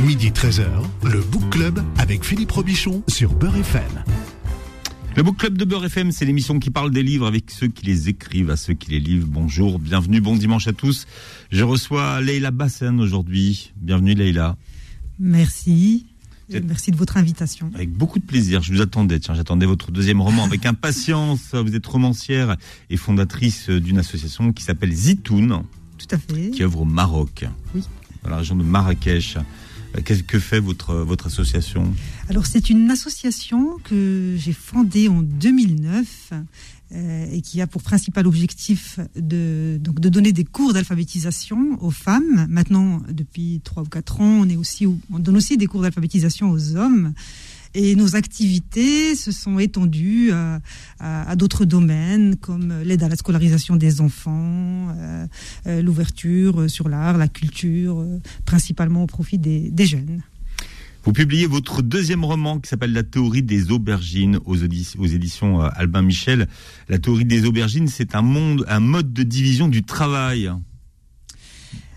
Midi 13h, le Book Club avec Philippe Robichon sur Beurre FM. Le Book Club de Beurre FM, c'est l'émission qui parle des livres avec ceux qui les écrivent, à ceux qui les livrent. Bonjour, bienvenue, bon dimanche à tous. Je reçois Leïla Bassen aujourd'hui. Bienvenue Leïla. Merci. Merci de votre invitation. Avec beaucoup de plaisir. Je vous attendais. Tiens, j'attendais votre deuxième roman avec impatience. Vous êtes romancière et fondatrice d'une association qui s'appelle Zitoun. Tout à fait. Qui œuvre au Maroc. Oui. Dans la région de Marrakech. Qu'est-ce que fait votre, votre association Alors, c'est une association que j'ai fondée en 2009 euh, et qui a pour principal objectif de, donc de donner des cours d'alphabétisation aux femmes. Maintenant, depuis trois ou quatre ans, on, on donne aussi des cours d'alphabétisation aux hommes. Et nos activités se sont étendues à, à, d'autres domaines comme l'aide à la scolarisation des enfants, euh, euh, l'ouverture sur l'art, la culture, euh, principalement au profit des, des, jeunes. Vous publiez votre deuxième roman qui s'appelle La théorie des aubergines aux, aux éditions Albin Michel. La théorie des aubergines, c'est un monde, un mode de division du travail.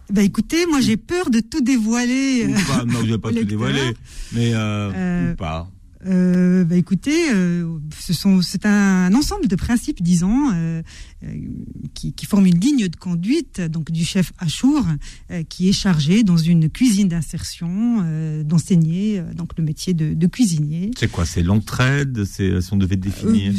Bah écoutez, moi j'ai peur de tout dévoiler. Ou pas, non, vous n'avez pas tout dévoilé, mais euh, euh, ou pas. Euh, bah écoutez, euh, ce sont, c'est un, ensemble de principes, disons, euh, qui, qui, forment une ligne de conduite donc du chef Achour, qui est chargé dans une cuisine d'insertion d'enseigner donc le métier de, de cuisinier. C'est quoi C'est l'entraide C'est si on devait définir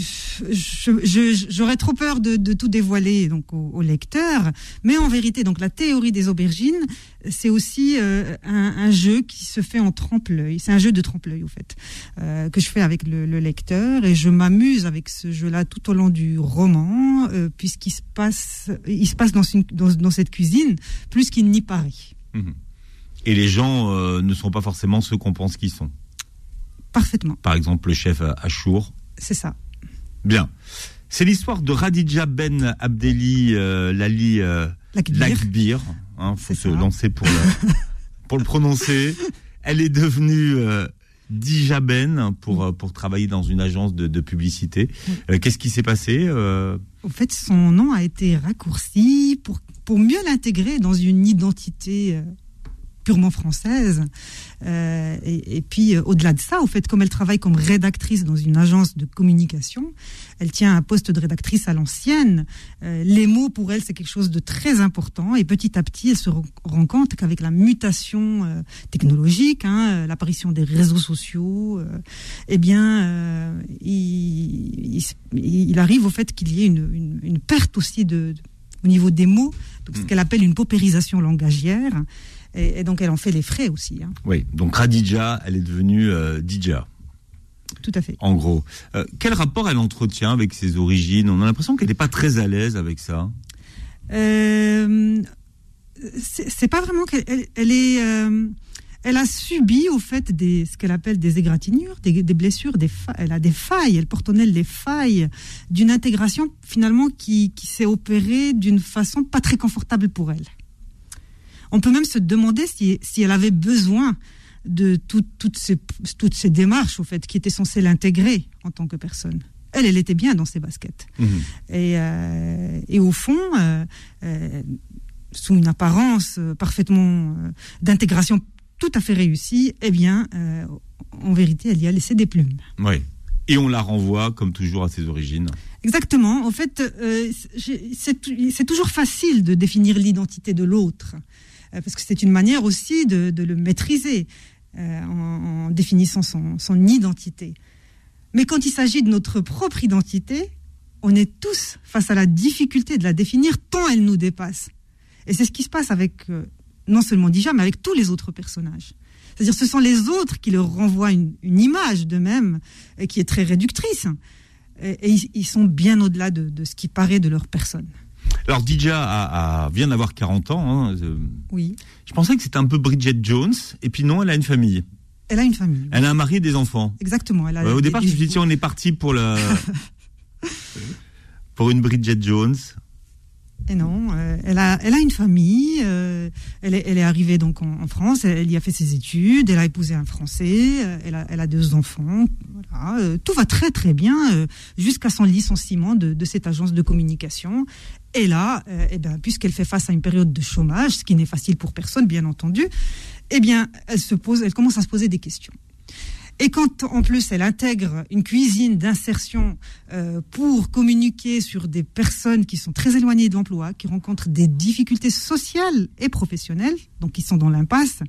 J'aurais trop peur de, de, tout dévoiler donc au, au, lecteur, mais en vérité, donc la théorie des aubergines, c'est aussi un, un, jeu qui se fait en trompe-l'œil. C'est un jeu de trompe-l'œil, au fait. Euh, que je fais avec le, le, lecteur et je m'amuse avec ce jeu-là tout au long du roman, euh, puisqu'il se passe, il se passe dans, une, dans, dans cette cuisine plus qu'il n'y paraît. Mmh. Et les gens euh, ne sont pas forcément ceux qu'on pense qu'ils sont. Parfaitement. Par exemple, le chef Achour. C'est ça. Bien. C'est l'histoire de Radija Ben Abdeli Lali Lakbir. Il hein, faut se ça. lancer pour le, pour le prononcer. Elle est devenue Dijaben pour, mm. pour travailler dans une agence de, de publicité. Euh, Qu'est-ce qui s'est passé euh... En fait, son nom a été raccourci pour, pour mieux l'intégrer dans une identité euh, purement française. Euh, et, et, puis, euh, au-delà de ça, au fait, comme elle travaille comme rédactrice dans une agence de communication, elle tient un poste de rédactrice à l'ancienne. Euh, les mots, pour elle, c'est quelque chose de très important. Et petit à petit, elle se rend compte qu'avec la mutation technologique, hein, l'apparition des réseaux sociaux, eh bien, il, il, il, arrive au fait qu'il y ait une, une, une, perte aussi de, de, au niveau des mots, donc ce qu'elle appelle une paupérisation langagière. Et, et, donc elle en fait les frais aussi. Hein. Oui, donc Radija, elle est devenue euh, Dija. Tout à fait. En gros, euh, quel rapport elle entretient avec ses origines? On a l'impression qu'elle n'est pas très à l'aise avec ça. Euh, c'est pas vraiment qu'elle elle, elle est. Euh, elle a subi au fait des ce qu'elle appelle des égratignures, des, des blessures, des elle a des failles, elle porte en elle les failles d'une intégration finalement qui, qui s'est opérée d'une façon pas très confortable pour elle. On peut même se demander si, si elle avait besoin de tout, toutes, ces, toutes ces démarches, au fait, qui étaient censées l'intégrer en tant que personne. Elle, elle était bien dans ses baskets. Mmh. Et, euh, et, au fond, euh, euh, sous une apparence parfaitement d'intégration tout à fait réussie, eh bien, en vérité, elle y a laissé des plumes. Oui. Et on la renvoie, comme toujours, à ses origines. Exactement. En fait, c'est toujours facile de définir l'identité de l'autre. Euh, parce que c'est une manière aussi de, le maîtriser euh, en, définissant son, identité. Mais quand il s'agit de notre propre identité, on est tous face à la difficulté de la définir tant elle nous dépasse. Et c'est ce qui se passe avec euh, non seulement Dija, mais avec tous les autres personnages. C'est-à-dire ce sont les autres qui leur renvoient une, image d'eux-mêmes qui est très réductrice. Et, ils sont bien au-delà de, de ce qui paraît de leur personne. Alors Dija a, a, vient d'avoir 40 ans. Hein. Oui. Je pensais que c'était un peu Bridget Jones, et puis non, elle a une famille. Elle a une famille. Elle a un mari et des enfants. Exactement. Elle a ouais, au départ, je me suis dit, on est parti pour le pour une Bridget Jones. Et non, euh, elle, a, elle a une famille, euh, elle, est, arrivée donc en, France, elle y a fait ses études, elle a épousé un Français, euh, elle, a, elle a deux enfants, euh, tout va très très bien euh, jusqu'à son licenciement de, de, cette agence de communication. Et là, eh ben, puisqu'elle fait face à une période de chômage, ce qui n'est facile pour personne bien entendu, eh bien, elle se pose, elle commence à se poser des questions. Et quand en plus elle intègre une cuisine d'insertion euh, pour communiquer sur des personnes qui sont très éloignées de l'emploi, qui rencontrent des difficultés sociales et professionnelles, donc qui sont dans l'impasse,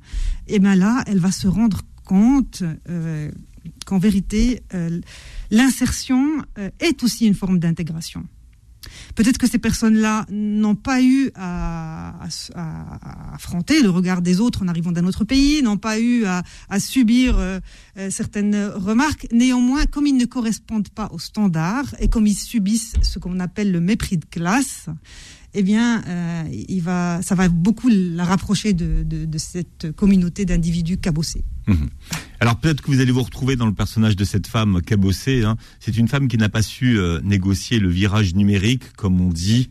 et eh bien là, elle va se rendre compte euh, qu'en vérité, euh, l'insertion est aussi une forme d'intégration. Peut-être que ces personnes-là n'ont pas eu à, affronter le regard des autres en arrivant d'un autre pays, n'ont pas eu à, subir euh, euh, certaines remarques. Néanmoins, comme ils ne correspondent pas aux standards et comme ils subissent ce qu'on appelle le mépris de classe, eh bien, euh, il va, ça va beaucoup la rapprocher de, cette communauté d'individus cabossés. Mhm. Alors peut-être que vous allez vous retrouver dans le personnage de cette femme cabossée. Hein. C'est une femme qui n'a pas su euh, négocier le virage numérique, comme on dit.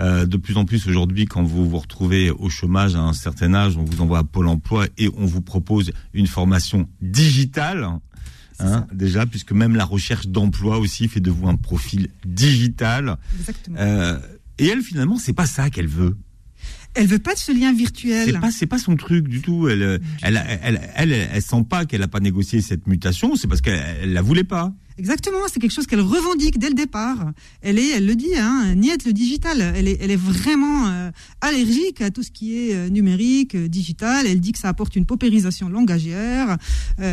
Euh, de plus en plus aujourd'hui, quand vous vous retrouvez au chômage à un certain âge, on vous envoie à Pôle Emploi et on vous propose une formation digitale. Hein, déjà, puisque même la recherche d'emploi aussi fait de vous un profil digital. Exactement. Et elle, finalement, c'est pas ça qu'elle veut. Elle veut pas de ce lien virtuel. C'est pas, c'est pas son truc du tout. Elle, elle, elle, elle, elle, sent pas qu'elle a pas négocié cette mutation. C'est parce qu'elle la voulait pas. Exactement, c'est quelque chose qu'elle revendique dès le départ. Elle est, elle le dit, hein, niette le digital. Elle est, elle est vraiment euh, allergique à tout ce qui est euh, numérique, euh, digital. Elle dit que ça apporte une paupérisation langagière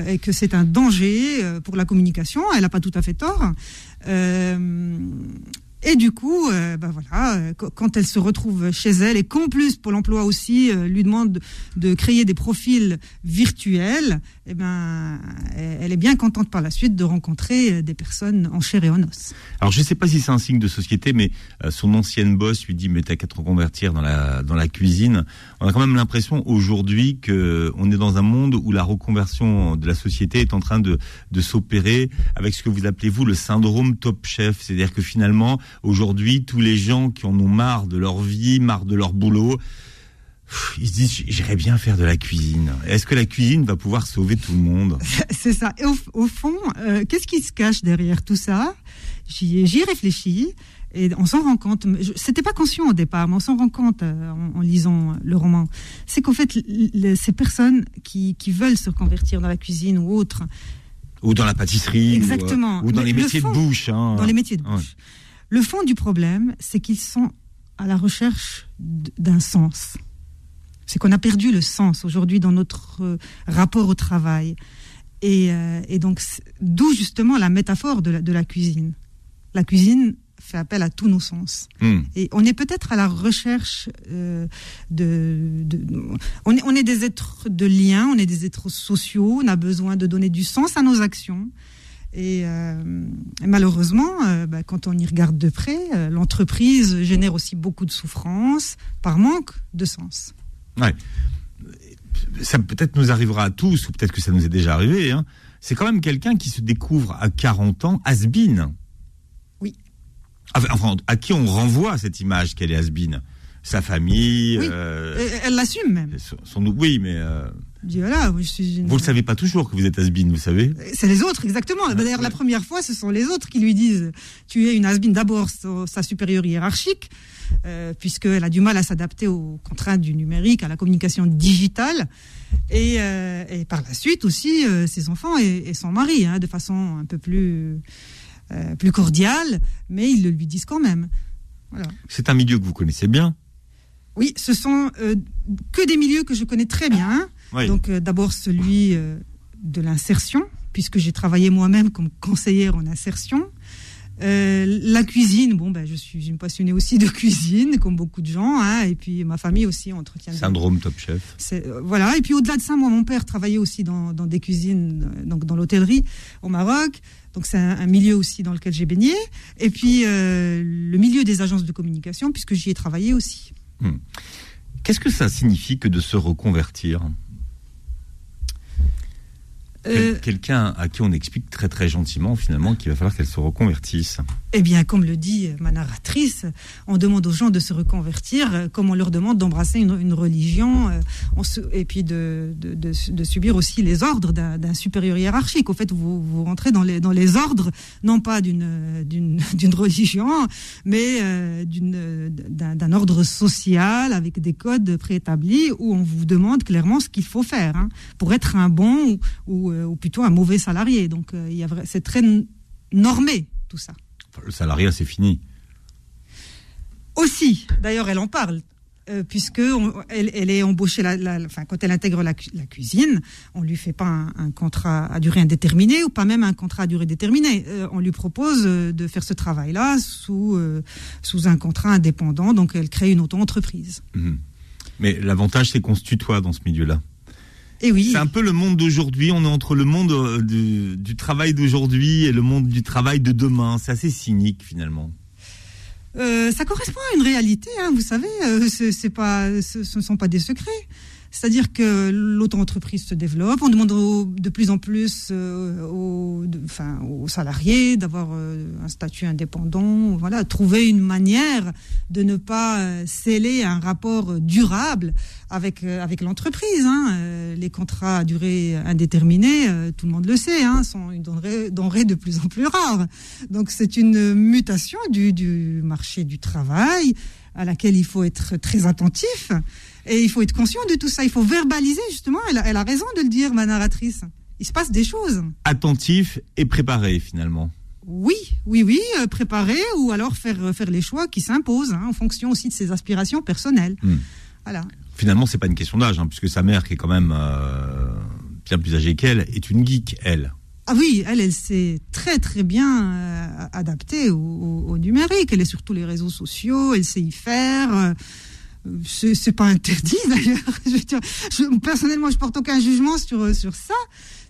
et que c'est un danger pour la communication. Elle n'a pas tout à fait tort. Et du coup, euh, bah voilà, euh, quand elle se retrouve chez elle et qu'en plus Pôle Emploi aussi euh, lui demande de créer des profils virtuels, eh ben, elle est bien contente par la suite de rencontrer des personnes en chair et en os. Alors je ne sais pas si c'est un signe de société, mais son ancienne boss lui dit mais t'as qu'à te reconvertir dans la dans la cuisine. On a quand même l'impression aujourd'hui que on est dans un monde où la reconversion de la société est en train de de s'opérer avec ce que vous appelez vous le syndrome Top Chef, c'est-à-dire que finalement Aujourd'hui, tous les gens qui en ont marre de leur vie, marre de leur boulot, ils se disent j'irais bien faire de la cuisine. Est-ce que la cuisine va pouvoir sauver tout le monde? C'est ça. Et au, fond, euh, qu'est-ce qui se cache derrière tout ça? J'y réfléchis et on s'en rend compte. C'était pas conscient au départ, mais on s'en rend compte euh, en, lisant le roman. C'est qu'en fait, ces personnes qui, veulent se convertir dans la cuisine ou autre, ou dans la pâtisserie, Exactement. Ou, dans les métiers de bouche. Hein. Dans les métiers de bouche. Le fond du problème, c'est qu'ils sont à la recherche d'un sens. C'est qu'on a perdu le sens aujourd'hui dans notre euh, rapport au travail. Et, euh, donc, d'où justement la métaphore de la, cuisine. La cuisine fait appel à tous nos sens. Hmm. Et on est peut-être à la recherche euh, de... on, est, on est des êtres de lien, on est des êtres sociaux, on a besoin de donner du sens à nos actions. Et, euh, malheureusement, bah, quand on y regarde de près, l'entreprise génère aussi beaucoup de souffrance par manque de sens. Ouais. Ça peut-être nous arrivera à tous, ou peut-être que ça nous est déjà arrivé. Hein. C'est quand même quelqu'un qui se découvre à 40 ans has Oui. Enfin, à qui on renvoie cette image qu'elle est has Sa famille. Oui. Elle l'assume même. Son, oui, mais voilà, je suis Vous ne le savez pas toujours que vous êtes Asbin, vous savez C'est les autres, exactement. Ah, D'ailleurs, la première fois, ce sont les autres qui lui disent tu es une Asbin d'abord sa supérieure hiérarchique, euh, puisqu'elle a du mal à s'adapter aux contraintes du numérique, à la communication digitale, et, euh, par la suite aussi euh, ses enfants et, son mari, hein, de façon un peu plus, plus cordiale, mais ils le lui disent quand même. C'est un milieu que vous connaissez bien oui, ce sont que des milieux que je connais très bien. Donc euh, d'abord celui euh, de l'insertion, puisque j'ai travaillé moi-même comme conseillère en insertion. Euh, la cuisine, bon, ben, je suis une passionnée aussi de cuisine, comme beaucoup de gens, hein, et puis ma famille aussi entretient. Syndrome Top Chef. voilà, et puis au-delà de ça, moi, mon père travaillait aussi dans, des cuisines, donc dans l'hôtellerie au Maroc, donc c'est un, milieu aussi dans lequel j'ai baigné, et puis le milieu des agences de communication, puisque j'y ai travaillé aussi. Hmm. Qu'est-ce que ça signifie que de se reconvertir? Euh, quelqu'un à qui on explique très très gentiment finalement qu'il va falloir qu'elle se reconvertisse. Eh bien, comme le dit ma narratrice, on demande aux gens de se reconvertir, euh, comme on leur demande d'embrasser une, religion, euh, et puis de, subir aussi les ordres d'un supérieur hiérarchique. Au fait, vous, vous rentrez dans les, dans les ordres, non pas d'une religion, mais euh, d'un ordre social avec des codes préétablis où on vous demande clairement ce qu'il faut faire hein, pour être un bon ou, plutôt un mauvais salarié. Donc, c'est très normé tout ça le salariat, c'est fini. Aussi, d'ailleurs, elle en parle. Euh, puisque elle, est embauchée, la, enfin, quand elle intègre la, cuisine, on lui fait pas un, contrat à durée indéterminée ou pas même un contrat à durée déterminée. Euh, on lui propose euh, de faire ce travail-là sous sous un contrat indépendant, donc elle crée une auto-entreprise. Mhm. Mais l'avantage, c'est qu'on se tutoie dans ce milieu-là. Et oui. C'est un peu le monde d'aujourd'hui. On est entre le monde euh, du, travail d'aujourd'hui et le monde du travail de demain. C'est assez cynique finalement. Euh, ça correspond à une réalité, hein, vous savez. Euh, c'est pas, ce ne sont pas des secrets. C'est-à-dire que l'auto-entreprise se développe, on demande de plus en plus euh, aux, enfin, aux, salariés d'avoir euh, un statut indépendant, voilà, trouver une manière de ne pas euh, sceller un rapport durable avec, avec l'entreprise. Hein. Les contrats à durée indéterminée, tout le monde le sait, hein, sont une denrée, de plus en plus rare. Donc c'est une mutation du, du marché du travail à laquelle il faut être très attentif. Et il faut être conscient de tout ça. Il faut verbaliser, justement. Elle a, raison de le dire, ma narratrice. Il se passe des choses. Attentif et préparé, finalement. Oui, oui, oui, euh, préparé ou alors faire, euh, faire les choix qui s'imposent hein, en fonction aussi de ses aspirations personnelles. Hmm. Voilà. Finalement, c'est pas une question d'âge, hein, puisque sa mère, qui est quand même euh, bien plus âgée qu'elle, est une geek, elle. Ah oui, elle, elle s'est très très bien adaptée au, numérique. Elle est sur tous les réseaux sociaux, elle sait y faire c'est pas interdit d'ailleurs. personnellement, je porte aucun jugement sur sur ça.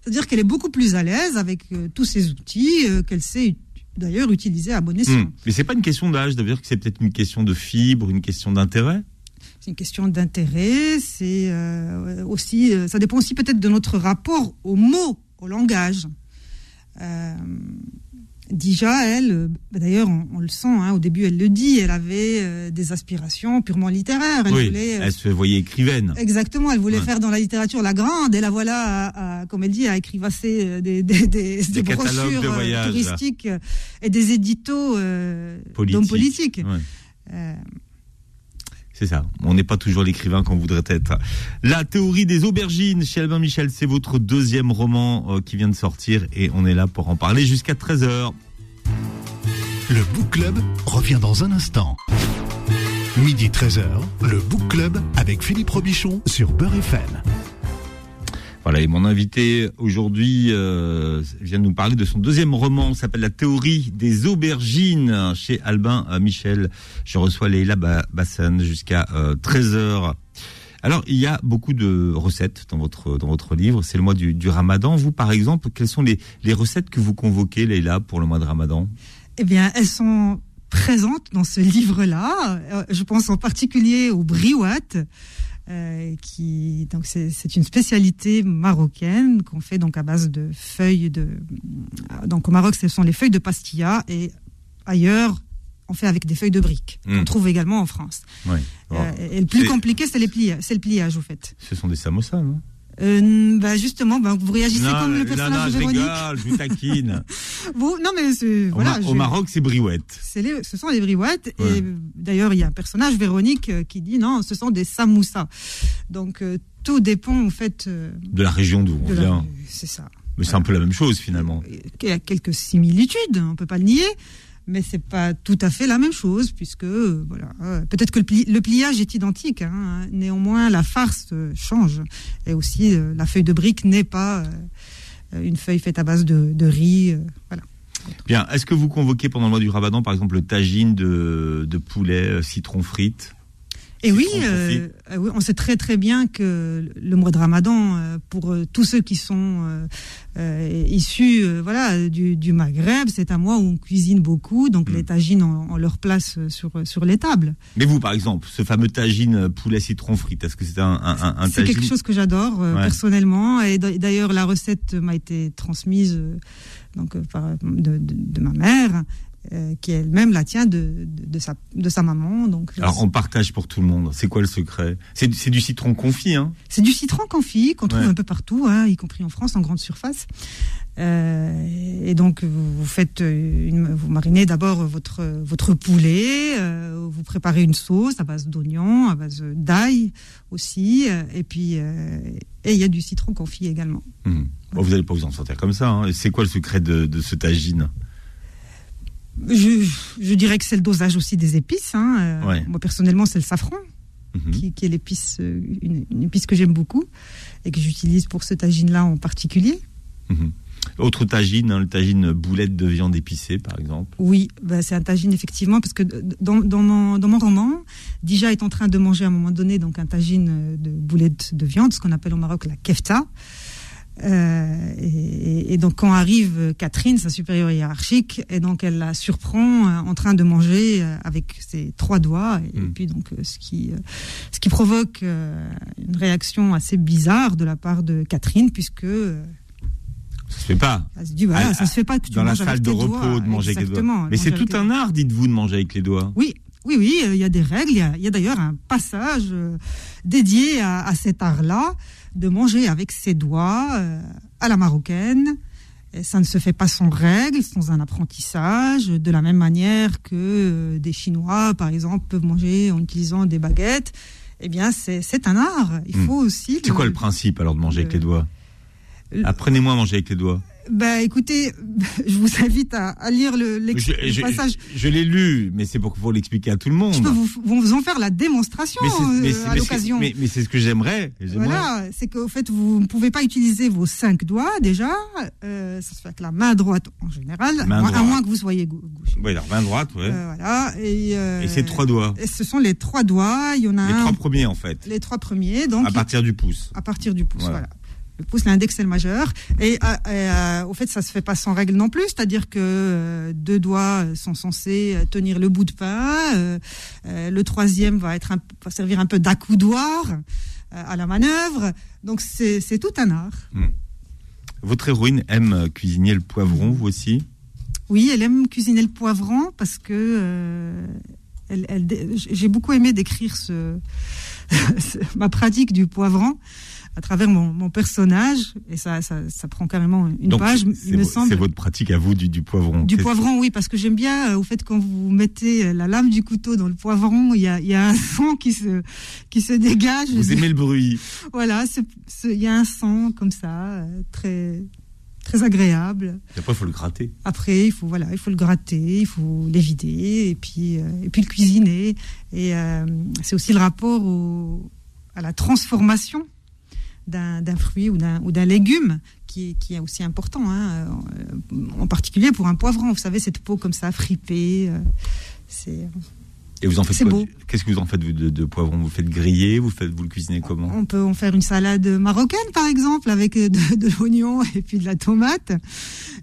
C'est-à-dire qu'elle est beaucoup plus à l'aise avec euh, tous ces outils euh, qu'elle sait d'ailleurs utiliser à bon escient. Hmm. Mais c'est pas une question d'âge, d'ailleurs que c'est peut-être une question de fibre, une question d'intérêt? C'est une question d'intérêt. C'est euh, aussi, ça dépend aussi peut-être de notre rapport aux mots, au langage. Déjà, elle, euh, bah, d'ailleurs, on, le sent, hein, au début, elle le dit, elle avait euh, des aspirations purement littéraires. Elle, oui, euh, elle se voyait écrivaine. Exactement, elle voulait faire dans la littérature la grande, et la voilà, comme elle dit, à écrivasser des, des, des, des brochures touristiques et des éditos d'hommes politiques. C'est ça. On n'est pas toujours l'écrivain qu'on voudrait être. La théorie des aubergines chez Albin Michel, c'est votre deuxième roman euh, qui vient de sortir et on est là pour en parler jusqu'à 13h. Le Book Club revient dans un instant. Midi 13h, le Book Club avec Philippe Robichon sur Beurre FM. Voilà, et mon invité aujourd'hui euh, vient de nous parler de son deuxième roman, s'appelle La théorie des aubergines chez Albin euh, Michel. Je reçois Leila Bassan jusqu'à 13h. Euh, Alors, il y a beaucoup de recettes dans votre dans votre livre. C'est le mois du, Ramadan. Vous, par exemple, quelles sont les, les recettes que vous convoquez, Leila, pour le mois de Ramadan? Eh bien, elles sont présentes dans ce livre-là. Je pense en particulier au briouat. Euh, qui donc c'est une spécialité marocaine qu'on fait donc à base de feuilles de donc au Maroc ce sont les feuilles de pastilla et ailleurs on fait avec des feuilles de briques qu'on hmm. trouve également en France. Euh, et le plus compliqué c'est les pliages, c'est le pliage au fait. Ce sont des samosas, non? Euh, bah justement, bah, vous réagissez comme le personnage non, non, de Véronique. Je rigole, je taquine. vous, non mais voilà. Au, Maroc, c'est briouettes. Les, ce sont les briouettes. Et d'ailleurs, il y a un personnage, Véronique, euh, qui dit non, ce sont des samoussas. Donc euh, tout dépend en fait. de la région d'où on vient. C'est ça. Mais c'est un peu la même chose finalement. Il y a quelques similitudes, on peut pas le nier mais c'est pas tout à fait la même chose puisque euh, voilà euh, peut-être que le, pliage est identique hein, néanmoins la farce euh, change. Et aussi la feuille de brique n'est pas une feuille faite à base de, riz voilà. Bien, est-ce que vous convoquez pendant le mois du Ramadan, par exemple, le tagine de, de poulet citron frites? Et euh, oui, on sait très très bien que le mois de Ramadan, euh, pour euh, tous ceux qui sont issus voilà du, Maghreb, c'est un mois où on cuisine beaucoup, donc hmm. les tagines ont, leur place sur sur les tables. Mais vous, par exemple, ce fameux tagine poulet citron frites, est-ce que c'est un, un, un, C'est quelque chose que j'adore personnellement, et d'ailleurs la recette m'a été transmise donc par de, de, ma mère. Euh, qui elle-même la tient de, de, sa, de sa maman. Donc, Alors on partage pour tout le monde. C'est quoi le secret? C'est, du citron confit, hein? C'est du citron confit qu'on trouve un peu partout, hein, y compris en France, en grande surface. Euh, et donc vous, faites une, vous marinez d'abord votre votre poulet, euh, vous préparez une sauce à base d'oignons, à base d'ail aussi, et puis et il y a du citron confit également. Mmh. vous n'allez pas vous en sortir comme ça. Hein. C'est quoi le secret de, de ce tagine? Je, dirais que c'est le dosage aussi des épices. Hein. Euh, moi, personnellement, c'est le safran, mhm. qui, est l'épice, euh, une, épice que j'aime beaucoup et que j'utilise pour ce tagine-là en particulier. Mhm. Autre tagine, hein, le tagine boulette de viande épicée, par exemple. Oui, bah, c'est un tagine, effectivement, parce que dans, mon, dans, mon, roman, Dija est en train de manger à un moment donné donc un tagine de boulette de viande, ce qu'on appelle au Maroc la kefta. Euh, et, donc quand arrive Catherine, sa supérieure hiérarchique, et donc elle la surprend euh, en train de manger euh, avec ses trois doigts, et, hmm. puis donc ce qui ce qui provoque une réaction assez bizarre de la part de Catherine, puisque ça se fait pas. Ça se dit voilà, ça se fait pas. dans la salle de repos de manger avec les doigts. Mais c'est tout un art, dites-vous, de manger avec les doigts. Oui, oui, oui, il y a des règles. Il y a, d'ailleurs un passage dédié à, à cet art-là de manger avec ses doigts euh, à la marocaine. Et ça ne se fait pas sans règles, sans un apprentissage, de la même manière que euh, des Chinois, par exemple, peuvent manger en utilisant des baguettes. Eh bien, c'est un art. Il hmm. faut aussi. C'est quoi le principe alors de manger avec les doigts? Apprenez-moi à manger avec les doigts. Bah écoutez, je vous invite à, lire le, passage. Je, l'ai lu, mais c'est pour vous l'expliquer à tout le monde. Je peux vous, vous en faire la démonstration euh, à l'occasion. Mais, c'est ce que j'aimerais. Voilà, c'est qu'au fait, vous ne pouvez pas utiliser vos cinq doigts déjà. Euh, ça se fait avec la main droite en général, à moins que vous soyez gauche. Oui, la main droite, oui. Euh, voilà. Et, et c'est trois doigts. Et ce sont les trois doigts. Il y en a les trois premiers en fait. Les trois premiers, donc. À partir du pouce. À partir du pouce, voilà le pouce, l'index et le majeur. Et, euh, euh, au fait, ça se fait pas sans règle non plus, c'est-à-dire que euh, deux doigts sont censés tenir le bout de pain, le troisième va être va servir un peu d'accoudoir à la manœuvre. Donc c'est tout un art. Hmm. Votre héroïne aime cuisiner le poivron, vous aussi? Oui, elle aime cuisiner le poivron parce que elle, j'ai beaucoup aimé décrire ce, ma pratique du poivron à travers mon, personnage, et ça, ça, prend carrément une page, il me semble. C'est votre pratique à vous du, du poivron. Du poivron, oui, parce que j'aime bien, euh, au fait, quand vous mettez la lame du couteau dans le poivron, il y a, y a, un son qui se, qui se dégage. Vous aimez le bruit. Voilà, il y a un son comme ça, euh, très, très agréable. Et après, il faut le gratter. Après, il faut voilà, il faut le gratter, il faut l'évider et puis euh, et puis le cuisiner. Et c'est aussi le rapport au, à la transformation d'un fruit ou d'un légume qui, qui, est aussi important, hein, euh, en particulier pour un poivron. Vous savez, cette peau comme ça, fripée, euh, c'est. Et vous en faites quoi Qu'est-ce que vous en faites de, de, poivron? Vous faites griller Vous faites vous le cuisinez comment? On peut en faire une salade marocaine par exemple avec de, l'oignon et puis de la tomate.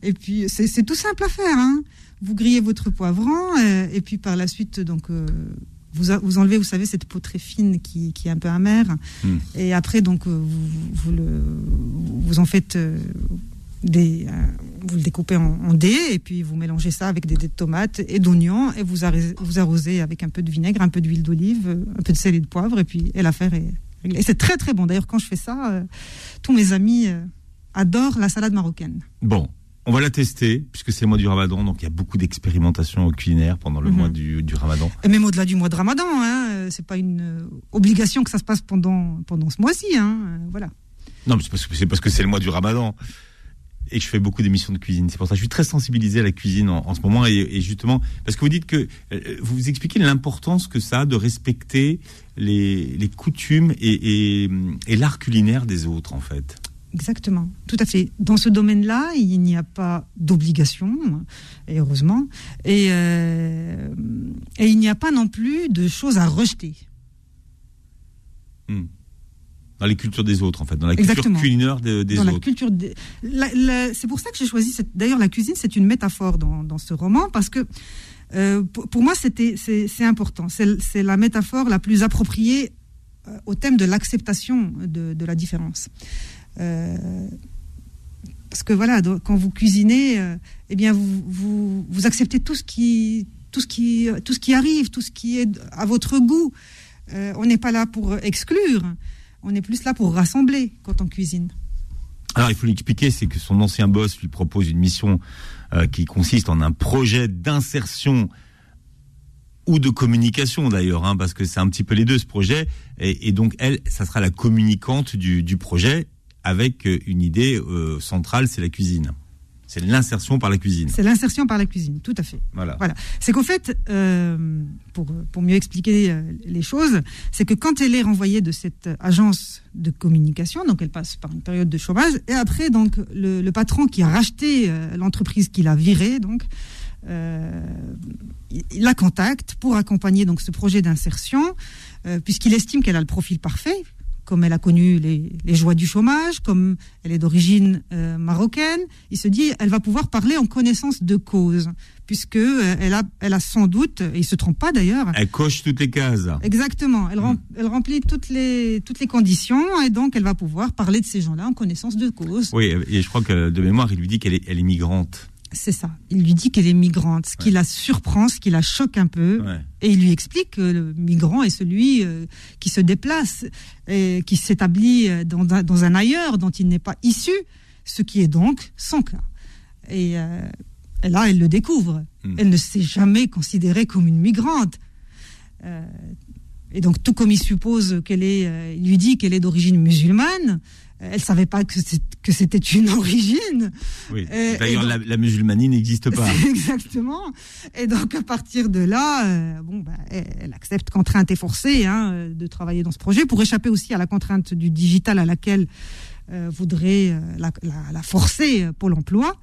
Et puis c'est tout simple à faire. Hein. Vous grillez votre poivron euh, et puis par la suite donc vous, vous enlevez, vous savez, cette peau très fine qui, qui est un peu amère. Hmm. Et après, donc, euh, vous, vous, le, vous en faites euh, des. Euh, vous le découpez en, dés et puis vous mélangez ça avec des dés de tomates et d'oignons et vous arrosez, vous arrosez avec un peu de vinaigre, un peu d'huile d'olive, un peu de sel et de poivre et puis et l'affaire est réglée. Et c'est très très bon. D'ailleurs, quand je fais ça, tous mes amis adorent la salade marocaine. Bon, on va la tester, puisque c'est le mois du ramadan, donc il y a beaucoup d'expérimentation culinaire pendant le mhm. mois du, ramadan. Et même au-delà du mois de ramadan, hein, euh, c'est pas une euh, obligation que ça se passe pendant, pendant ce mois-ci. Hein, euh, voilà. Non, mais c'est parce que c'est le mois du ramadan. Et je fais beaucoup d'émissions de cuisine. C'est pour ça que je suis très sensibilisé à la cuisine en, ce moment. Et, justement, parce que vous dites que vous vous expliquez l'importance que ça a de respecter les, coutumes et l'art culinaire des autres, en fait. Exactement, tout à fait. Dans ce domaine-là, il n'y a pas d'obligation, et heureusement, et, euh, et il n'y a pas non plus de choses à rejeter. Hmm. Dans les cultures des autres, en fait, dans la culture culinaire des, dans autres. La culture c'est pour ça que j'ai choisi. Cette... D'ailleurs, la cuisine, c'est une métaphore dans, dans, ce roman, parce que euh, pour, moi, c'était, c'est, important. C'est, la métaphore la plus appropriée euh, au thème de l'acceptation de, de la différence. Euh, parce que voilà, quand vous cuisinez, eh bien vous, vous, acceptez tout ce qui tout ce qui tout ce qui arrive, tout ce qui est à votre goût. on n'est pas là pour exclure, on est plus là pour rassembler quand on cuisine. Alors il faut l'expliquer, c'est que son ancien boss lui propose une mission qui consiste en un projet d'insertion ou de communication d'ailleurs, hein, parce que c'est un petit peu les deux ce projet. Et, donc elle, ça sera la communicante du projet avec euh, une idée euh, centrale, c'est la cuisine. C'est l'insertion par la cuisine. C'est l'insertion par la cuisine, tout à fait. Voilà. voilà. C'est qu'en fait, euh, pour, pour mieux expliquer les choses, c'est que quand elle est renvoyée de cette agence de communication, donc elle passe par une période de chômage, et après, donc le, le patron qui a racheté l'entreprise qu'il a virée, donc euh, il la contacte pour accompagner donc ce projet d'insertion, euh, puisqu'il estime qu'elle a le profil parfait, comme elle a connu les, joies du chômage, comme elle est d'origine euh, marocaine, il se dit elle va pouvoir parler en connaissance de cause, puisque elle a, elle a sans doute, et il se trompe pas d'ailleurs. Elle coche toutes les cases. Exactement, elle, hmm. elle, remplit toutes les toutes les conditions, et donc elle va pouvoir parler de ces gens-là en connaissance de cause. Oui, et je crois que de mémoire, il lui dit qu'elle est, elle est migrante. C'est ça. Il lui dit qu'elle est migrante, ce qui la surprend, ce qui la choque un peu. Et il lui explique que le migrant est celui euh, qui se déplace et qui s'établit euh, dans, un ailleurs dont il n'est pas issu, ce qui est donc son cas. Et, euh, là, elle le découvre. Hmm. Elle ne s'est jamais considérée comme une migrante. et donc, tout comme il suppose qu'elle est, il lui dit qu'elle est d'origine musulmane, elle savait pas que c'était une origine. Oui. D'ailleurs, la, musulmanie n'existe pas. Exactement. Et donc à partir de là, euh, bon, bah, elle, accepte contrainte et forcée hein, de travailler dans ce projet pour échapper aussi à la contrainte du digital à laquelle euh, voudrait euh, la, la, forcer Pôle Emploi.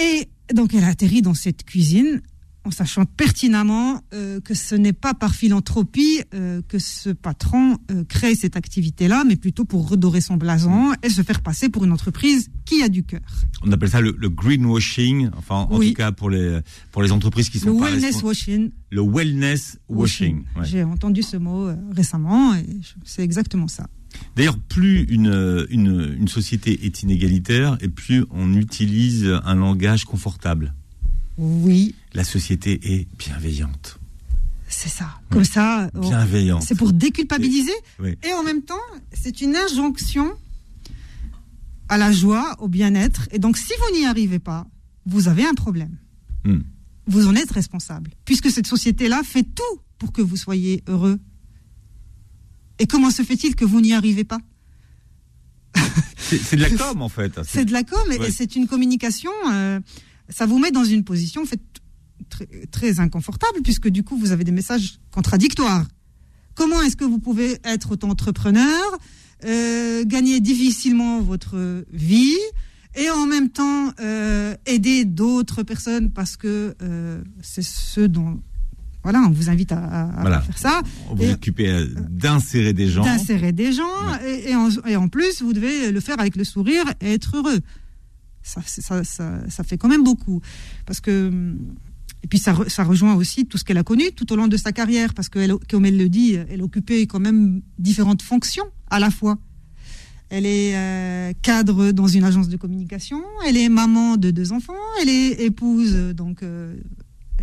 Et donc elle atterrit dans cette cuisine en sachant pertinemment euh, que ce n'est pas par philanthropie euh, que ce patron euh, crée cette activité-là, mais plutôt pour redorer son blason et se faire passer pour une entreprise qui a du cœur. On appelle ça le, greenwashing, enfin en tout cas pour les pour les entreprises qui sont le wellness washing. Le wellness washing. J'ai entendu ce mot récemment et c'est exactement ça. D'ailleurs, plus une, une, une société est inégalitaire et plus on utilise un langage confortable. Oui. La société est bienveillante. C'est ça. Comme ça. Bienveillante. C'est pour déculpabiliser. Et en même temps, c'est une injonction à la joie, au bien-être. Et donc, si vous n'y arrivez pas, vous avez un problème. Hmm. Vous en êtes responsable. Puisque cette société-là fait tout pour que vous soyez heureux. Et comment se fait-il que vous n'y arrivez pas C'est de la com, en fait. C'est de la com, et c'est une communication. Euh, ça vous met dans une position fait, très, inconfortable, puisque du coup, vous avez des messages contradictoires. Comment est-ce que vous pouvez être auto-entrepreneur, euh, gagner difficilement votre vie, et en même temps euh, aider d'autres personnes parce que euh, c'est ce dont voilà, on vous invite à, faire ça. On vous occupez d'insérer des gens. D'insérer des gens, et, et, en, plus, vous devez le faire avec le sourire et être heureux ça, ça, ça, fait quand même beaucoup. Parce que. Et puis ça, ça rejoint aussi tout ce qu'elle a connu tout au long de sa carrière, parce que, comme elle le dit, elle occupait quand même différentes fonctions à la fois. Elle est euh, cadre dans une agence de communication, elle est maman de deux enfants, elle est épouse, donc euh,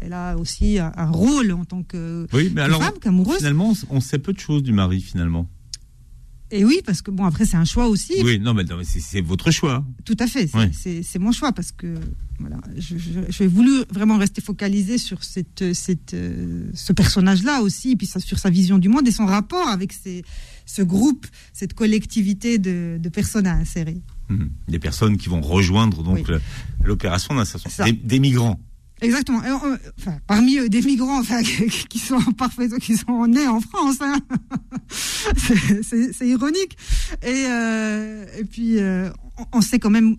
elle a aussi un, rôle en tant que, oui, mais alors, femme, qu'amoureuse. Finalement, on sait peu de choses du mari, finalement. Et oui, parce que bon, après, c'est un choix aussi. Oui, non, mais, c'est votre choix. Tout à fait, c'est mon choix parce que voilà, j'ai voulu vraiment rester focalisé sur cette, cette, euh, ce personnage-là aussi, et puis ça, sur sa vision du monde et son rapport avec ces, ce groupe, cette collectivité de, de personnes à insérer. Hum, des personnes qui vont rejoindre donc l'opération d'insertion, des, des migrants. Exactement. enfin, parmi eux, des migrants enfin, qui sont parfaits, qui sont nés en France. Hein. c'est ironique. Et, euh, et puis, euh, on sait quand même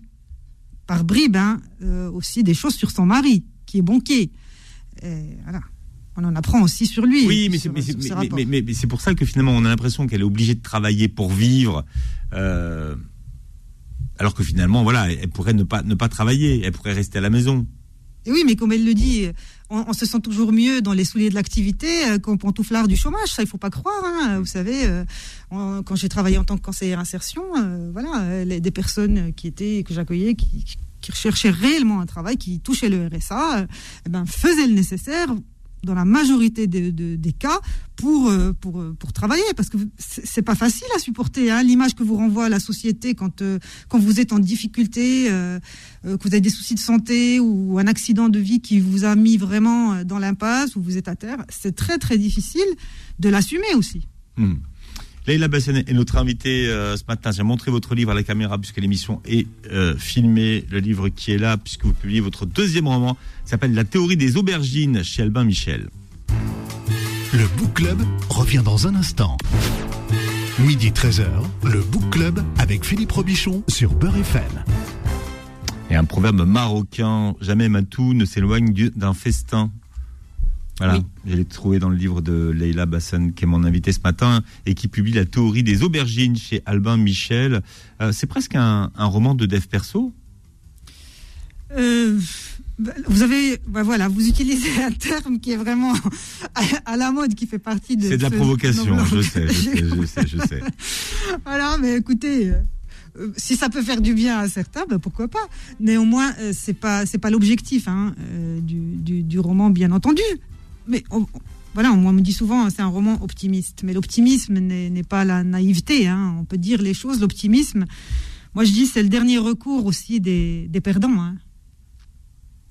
par bribes hein, euh, aussi des choses sur son mari, qui est banquier. Et voilà. On en apprend aussi sur lui. Oui, mais c'est pour ça que finalement, on a l'impression qu'elle est obligée de travailler pour vivre. alors que finalement, voilà, elle pourrait ne pas, ne pas travailler, elle pourrait rester à la maison. Et oui, mais comme elle le dit, on, se sent toujours mieux dans les souliers de l'activité euh, qu'en pantouflard du chômage. Ça, il faut pas croire. Hein. Vous savez, euh, quand j'ai travaillé en tant que conseillère insertion, euh, voilà, des personnes qui étaient que j'accueillais, qui, qui, recherchaient réellement un travail, qui touchaient le RSA, eh ben, faisaient le nécessaire dans la majorité des cas pour, euh, pour, euh, pour travailler parce que c'est pas facile à supporter hein, l'image que vous renvoie la société quand, euh, quand vous êtes en difficulté, que vous avez des soucis de santé ou un accident de vie qui vous a mis vraiment dans l'impasse ou vous êtes à terre. C'est très très difficile de l'assumer aussi. Hmm. Leïla Bassene est notre invitée euh, ce matin. J'ai montré votre livre à la caméra puisque l'émission est euh, filmée. Le livre qui est là puisque vous publiez votre deuxième roman s'appelle La théorie des aubergines chez Albin Michel. Le Book Club revient dans un instant. Midi 13h, le Book Club avec Philippe Robichon sur Beurre FM. Et un proverbe marocain, jamais Matou ne s'éloigne d'un festin. Voilà, je l'ai trouvé dans le livre de Leila Bassan, qui est mon invité ce matin, et qui publie La théorie des aubergines chez Albin Michel. Euh, c'est presque un, roman de dev perso? Euh, vous avez, bah voilà, vous utilisez un terme qui est vraiment à, la mode, qui fait partie de. C'est de la provocation, je sais, je sais, je sais, je sais. voilà, mais écoutez, euh, si ça peut faire du bien à certains, ben pourquoi pas? Néanmoins, c'est pas c'est pas l'objectif hein, du, du, roman, bien entendu mais voilà, on me dit souvent, c'est un roman optimiste. Mais l'optimisme n'est pas la naïveté. Hein. On peut dire les choses. L'optimisme, moi je dis, c'est le dernier recours aussi des, perdants. Hein.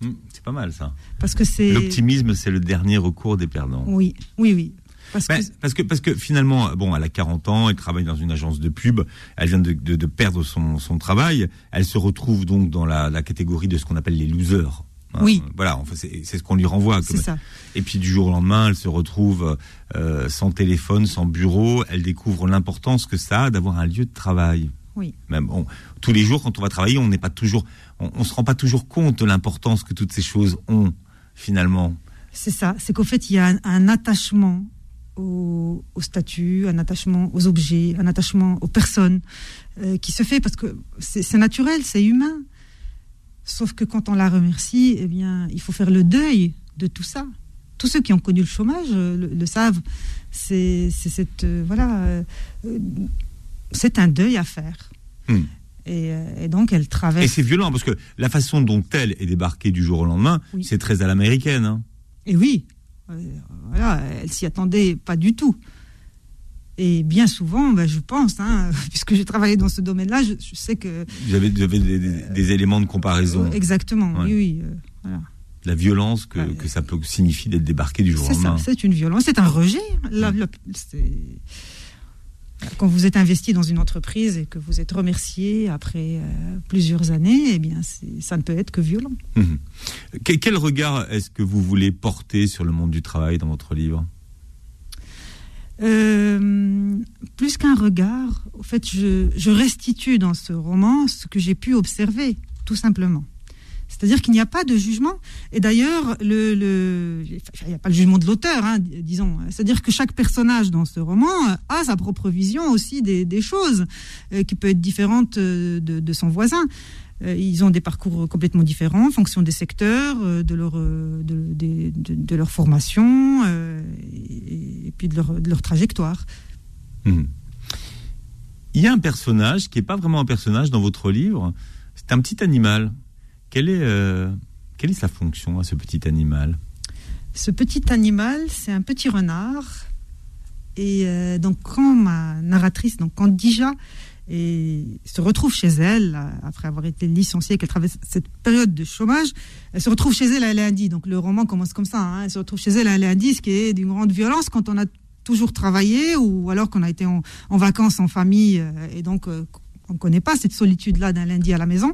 Hmm, c'est pas mal ça. Parce que c'est l'optimisme, c'est le dernier recours des perdants. Oui, oui, oui. Parce, ben, que... parce, que... parce que finalement, bon, elle a 40 ans, elle travaille dans une agence de pub, elle vient de, de, perdre son, son, travail, elle se retrouve donc dans la, la catégorie de ce qu'on appelle les losers. Hein, oui. Voilà, c'est ce qu'on lui renvoie. Ça. Et puis du jour au lendemain, elle se retrouve euh, sans téléphone, sans bureau. Elle découvre l'importance que ça a d'avoir un lieu de travail. Oui. Même bon, tous les jours, quand on va travailler, on n'est pas toujours, on, se rend pas toujours compte de l'importance que toutes ces choses ont finalement. C'est ça. C'est qu'au fait, il y a un, attachement au, statut, un attachement aux objets, un attachement aux personnes euh, qui se fait parce que c'est naturel, c'est humain. Sauf que quand on la remercie, eh bien, il faut faire le deuil de tout ça. Tous ceux qui ont connu le chômage euh, le, savent. C'est cette euh, voilà, euh, c'est un deuil à faire. Hmm. Et, donc elle traverse. Et c'est violent parce que la façon dont elle est débarquée du jour au lendemain, c'est très à l'américaine. Hein. Et oui, voilà, elle s'y attendait pas du tout. Et bien souvent, ben, je pense, hein, puisque j'ai travaillé dans ce domaine-là, je, sais que... Vous avez, des, euh, éléments de comparaison. Euh, exactement, oui, oui. Euh, voilà. La violence que, que, ça peut signifier d'être débarqué du jour au lendemain. C'est une violence, c'est un rejet. quand vous êtes investi dans une entreprise et que vous êtes remercié après plusieurs années, eh bien, ça ne peut être que violent. Hum. Quel regard est-ce que vous voulez porter sur le monde du travail dans votre livre? Euh, plus qu'un regard, au fait, je, restitue dans ce roman ce que j'ai pu observer, tout simplement. C'est-à-dire qu'il n'y a pas de jugement. Et d'ailleurs, le, il n'y a pas le jugement de l'auteur, hein, disons. C'est-à-dire que chaque personnage dans ce roman a sa propre vision aussi des, choses, euh, qui peut être différente euh, de son voisin. Euh, ils ont des parcours complètement différents en fonction des secteurs, euh, de leur, euh, de, leur formation puis de leur, trajectoire. Mhm. Il y a un personnage qui n'est pas vraiment un personnage dans votre livre, c'est un petit animal. Quelle est, quelle est sa fonction à ce petit animal? Ce petit animal, c'est un petit renard. Et donc quand ma narratrice, donc quand Dija, et se retrouve chez elle, après avoir été licenciée, qu'elle traverse cette période de chômage, elle se retrouve chez elle un lundi. Donc le roman commence comme ça, hein. elle se retrouve chez elle un lundi, ce qui est d'une grande violence quand on a toujours travaillé ou alors qu'on a été en, vacances en famille euh, et donc euh, on ne connaît pas cette solitude-là d'un lundi à la maison.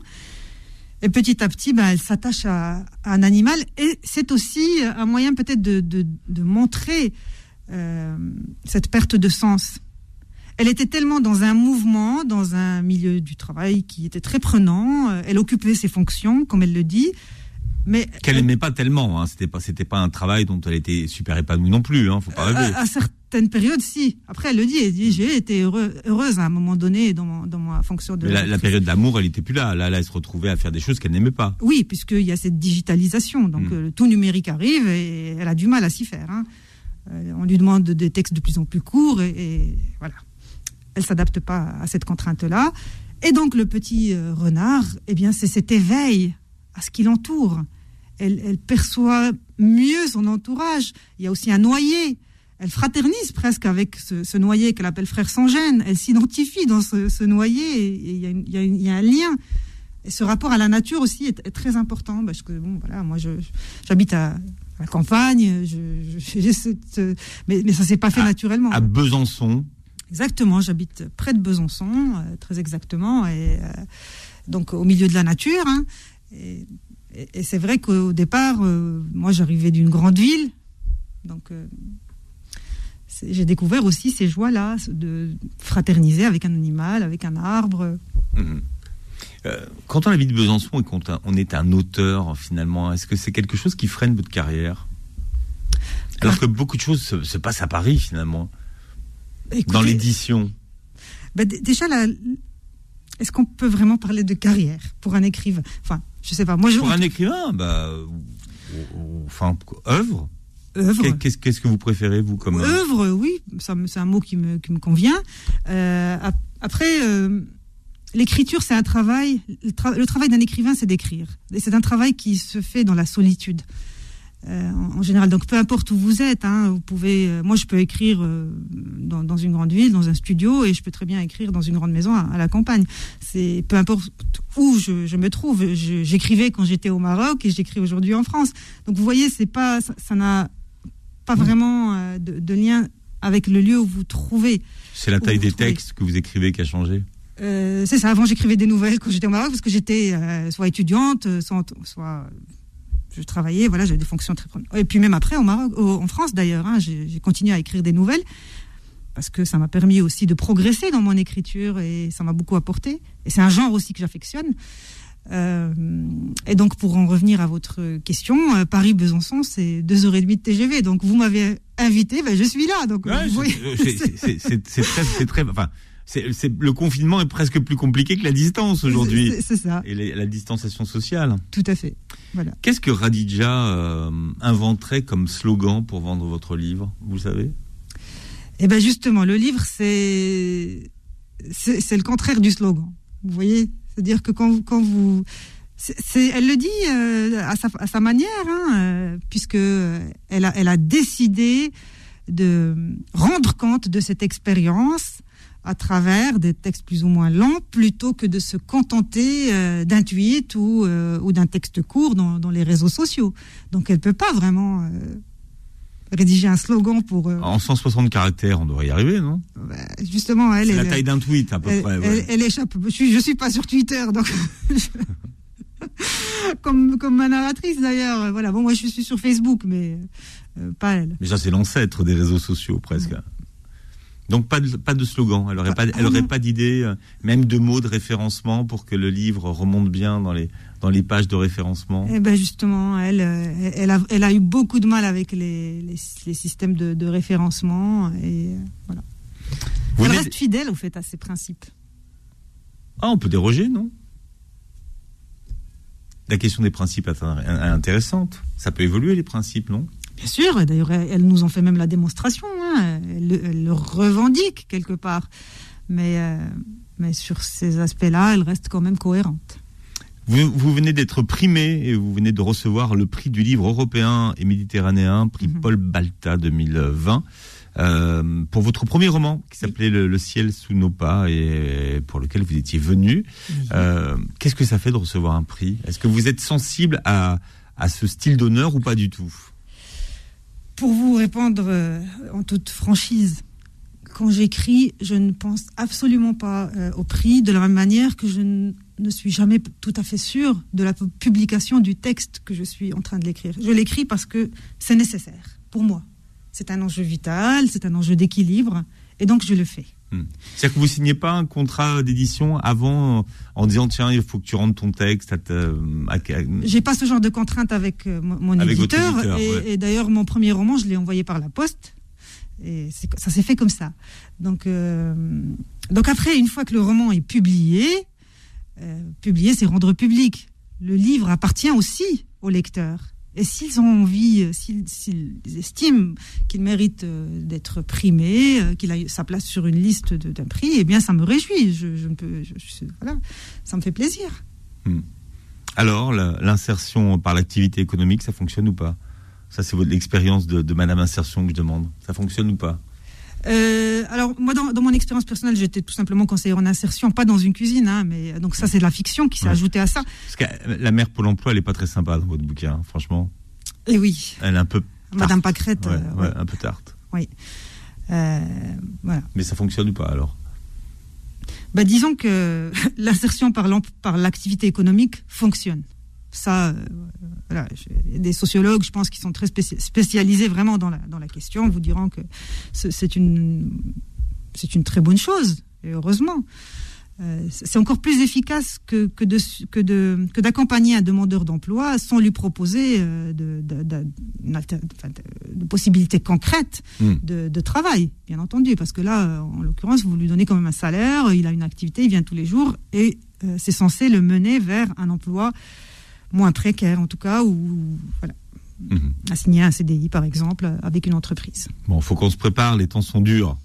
Et petit à petit, ben, elle s'attache à, un animal et c'est aussi un moyen peut-être de, montrer euh, cette perte de sens elle était tellement dans un mouvement, dans un milieu du travail qui était très prenant. Euh, elle occupait ses fonctions, comme elle le dit. Mais qu'elle n'aimait pas tellement. Hein. C'était pas, c'était pas un travail dont elle était super épanouie non plus. Hein, faut pas rêver. À, certaines périodes, si. Après, elle le dit, elle dit j'ai été heureuse à un moment donné dans, dans ma fonction de. Mais la, période d'amour, elle n'était plus là. là. Là, elle se retrouvait à faire des choses qu'elle n'aimait pas. Oui, puisqu'il y a cette digitalisation. Donc, hmm. euh, tout numérique arrive et elle a du mal à s'y faire. Hein. Euh, on lui demande des textes de plus en plus courts et, voilà. Elle s'adapte pas à cette contrainte-là. Et donc, le petit euh, renard, eh bien, c'est cet éveil à ce qui l'entoure. Elle, elle perçoit mieux son entourage. Il y a aussi un noyer elle fraternise presque avec ce, noyer qu'elle appelle frère sans gêne. Elle s'identifie dans ce, noyer et il y, a un lien. Et ce rapport à la nature aussi est, très important parce que bon voilà, moi j'habite à, la campagne, je, mais, mais ça s'est pas fait naturellement. À Besançon. Exactement, j'habite près de Besançon, euh, très exactement, et euh, donc au milieu de la nature. Hein. et, c'est vrai qu'au départ, euh, moi j'arrivais d'une grande ville, donc j'ai découvert aussi ces joies-là de fraterniser avec un animal, avec un arbre. Mhm. Euh, quand on habite Besançon et qu'on on est un auteur, finalement, est-ce que c'est quelque chose qui freine votre carrière? Alors ah. que beaucoup de choses se, passent à Paris, finalement, dans l'édition. Bah, déjà, est-ce qu'on peut vraiment parler de carrière pour un écrivain? Enfin, je sais pas. Moi, pour un écrivain, bah, enfin, œuvre Qu'est-ce que vous préférez, vous, comme... Œuvre, oui, c'est un mot qui me, qui me convient. Euh, après, euh, l'écriture, c'est un travail... Le, travail d'un écrivain, c'est d'écrire. Et c'est un travail qui se fait dans la solitude. En, général. Donc peu importe où vous êtes, hein, vous pouvez. moi, je peux écrire dans, une grande ville, dans un studio, et je peux très bien écrire dans une grande maison à, la campagne. C'est peu importe où je, me trouve. J'écrivais quand j'étais au Maroc et j'écris aujourd'hui en France. Donc vous voyez, c'est pas ça n'a pas vraiment euh, de, lien avec le lieu où vous trouvez. C'est la taille des textes que vous écrivez qui a changé? Euh, C'est ça. Avant, j'écrivais des nouvelles quand j'étais au Maroc parce que j'étais euh, soit étudiante, soit, soit je travaillais. Voilà, j'avais des fonctions très. Et puis même après, au Maroc, en France d'ailleurs, hein, j'ai continué à écrire des nouvelles parce que ça m'a permis aussi de progresser dans mon écriture et ça m'a beaucoup apporté. Et c'est un genre aussi que j'affectionne. Euh, et donc, pour en revenir à votre question, euh, Paris-Besançon, c'est deux heures et demie de TGV. Donc, vous m'avez invité, ben, je suis là. Donc, c'est très, enfin, le confinement est presque plus compliqué que la distance aujourd'hui. C'est ça. Et la distanciation sociale. Tout à fait. Voilà. Qu'est-ce que Radija euh, inventerait comme slogan pour vendre votre livre? Vous savez? Eh ben justement, le livre, c'est c'est le contraire du slogan. Vous voyez? C'est-à-dire que quand, quand vous... C'est, elle le dit euh, à, sa, à, sa, manière, hein, euh, puisque elle a, elle a décidé de rendre compte de cette expérience à travers des textes plus ou moins longs, plutôt que de se contenter euh, d'un tweet ou, ou d'un texte court dans, dans, les réseaux sociaux. Donc elle peut pas vraiment rédiger un slogan pour. Euh, en 160 caractères, on devrait y arriver, non? Bah, Justement, elle. C'est la taille d'un tweet à peu près. Elle, échappe. Je suis, je suis pas sur Twitter, donc. comme comme ma narratrice d'ailleurs. Voilà. Bon, moi je suis sur Facebook, mais euh, pas elle. Mais ça c'est l'ancêtre des réseaux sociaux presque. Donc pas de, pas de slogan. Elle aurait pas, elle aurait pas d'idée, euh, même de mots de référencement pour que le livre remonte bien dans les dans les pages de référencement. Eh ben justement, elle, euh, elle a, elle a eu beaucoup de mal avec les, les, systèmes de, de, référencement et euh, voilà. elle reste fidèle au fait à ses principes. Ah, on peut déroger, non? La question des principes est intéressante. Ça peut évoluer les principes, non? Bien sûr, d'ailleurs, elle nous en fait même la démonstration. Hein. Elle, le revendique quelque part. Mais, euh, mais sur ces aspects-là, elle reste quand même cohérente. Vous, vous venez d'être primé et vous venez de recevoir le prix du livre européen et méditerranéen, prix mhm. Paul Balta 2020. Euh, pour votre premier roman qui s'appelait le, ciel sous nos pas et pour lequel vous étiez venu. Euh, qu'est-ce que ça fait de recevoir un prix? Est-ce que vous êtes sensible à, à ce style d'honneur ou pas du tout? Pour vous répondre euh, en toute franchise, quand j'écris, je ne pense absolument pas euh, au prix, de la même manière que je ne suis jamais tout à fait sûre de la publication du texte que je suis en train de l'écrire. Je l'écris parce que c'est nécessaire pour moi. C'est un enjeu vital, c'est un enjeu d'équilibre, et donc je le fais. Hmm. C'est-à-dire que vous signez pas un contrat d'édition avant en disant tiens il faut que tu rendes ton texte. J'ai pas ce genre de contrainte avec euh, mon éditeur, et, d'ailleurs mon premier roman je l'ai envoyé par la poste. Et ça s'est fait comme ça. Donc, donc après, une fois que le roman est publié, publier, c'est rendre public. Le livre appartient aussi au lecteur. Et s'ils ont envie, s'ils estiment qu'il mérite d'être primé, qu'il a sa place sur une liste d'un prix, eh bien, ça me réjouit. Je, je peux, voilà, ça me fait plaisir. Hmm. Alors, l'insertion par l'activité économique, ça fonctionne ou pas? Ça, c'est l'expérience de, Madame Insertion que je demande. Ça fonctionne ou pas? Euh, alors moi dans, mon expérience personnelle j'étais tout simplement conseillère en insertion pas dans une cuisine hein, mais donc ça c'est de la fiction qui s'est ajoutée à ça. Parce que la mère pour l'emploi elle est pas très sympa dans votre bouquin hein, franchement. Et eh oui. Elle est un peu Madame Pâquerette euh, ouais, un peu tarte. Oui. Euh, voilà. Mais ça fonctionne ou pas alors? Bah, disons que l'insertion par l'activité économique fonctionne. Ça, euh, des sociologues, je pense, qui sont très spécialisés vraiment dans la, dans la question, vous diront que c'est une, une très bonne chose, et heureusement. Euh, c'est encore plus efficace que, que, de, que, de, que d'accompagner un demandeur d'emploi sans lui proposer euh, de, de, possibilités concrètes hmm. de, travail, bien entendu. Parce que là, en l'occurrence, vous lui donnez quand même un salaire, il a une activité, il vient tous les jours et euh, c'est censé le mener vers un emploi moins précaire, en tout cas, ou voilà. Hmm. à signer un CDI par exemple avec une entreprise. Bon, faut qu'on se prépare, les temps sont durs.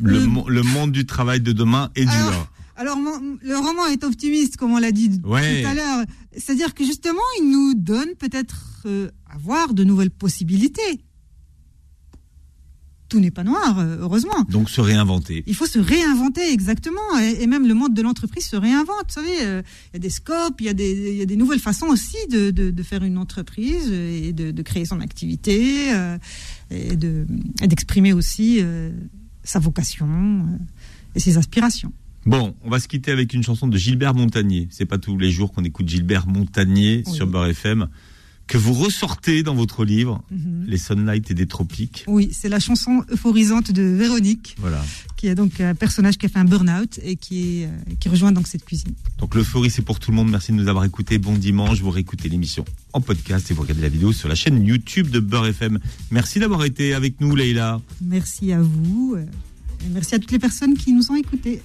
Le, monde du travail de demain est dur. Alors, le roman est optimiste, comme on l'a dit tout à l'heure. C'est-à-dire que justement, il nous donne peut-être euh, à voir de nouvelles possibilités. Tout n'est pas noir, euh, heureusement. Donc se réinventer. Il faut se réinventer, exactement. Et, même le monde de l'entreprise se réinvente. Vous savez, euh, il y a des scopes, il y a des, nouvelles façons aussi de, de, faire une entreprise et de, de créer son activité et d'exprimer aussi sa vocation euh, et ses aspirations. Bon, on va se quitter avec une chanson de Gilbert Montagnier. C'est pas tous les jours qu'on écoute Gilbert Montagnier sur Beurre FM que vous ressortez dans votre livre, mhm. Les Sunlight et des Tropiques. Oui, c'est la chanson euphorisante de Véronique, voilà. qui est donc un personnage qui a fait un burn-out et qui, est, euh, qui rejoint donc cette cuisine. Donc l'euphorie, c'est pour tout le monde. Merci de nous avoir écoutés. Bon dimanche. Vous réécoutez l'émission en podcast et vous regardez la vidéo sur la chaîne YouTube de Beurre FM. Merci d'avoir été avec nous, Leïla. Merci à vous. Euh, et merci à toutes les personnes qui nous ont écoutés.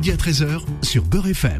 Midi à 13h sur Beurre FM.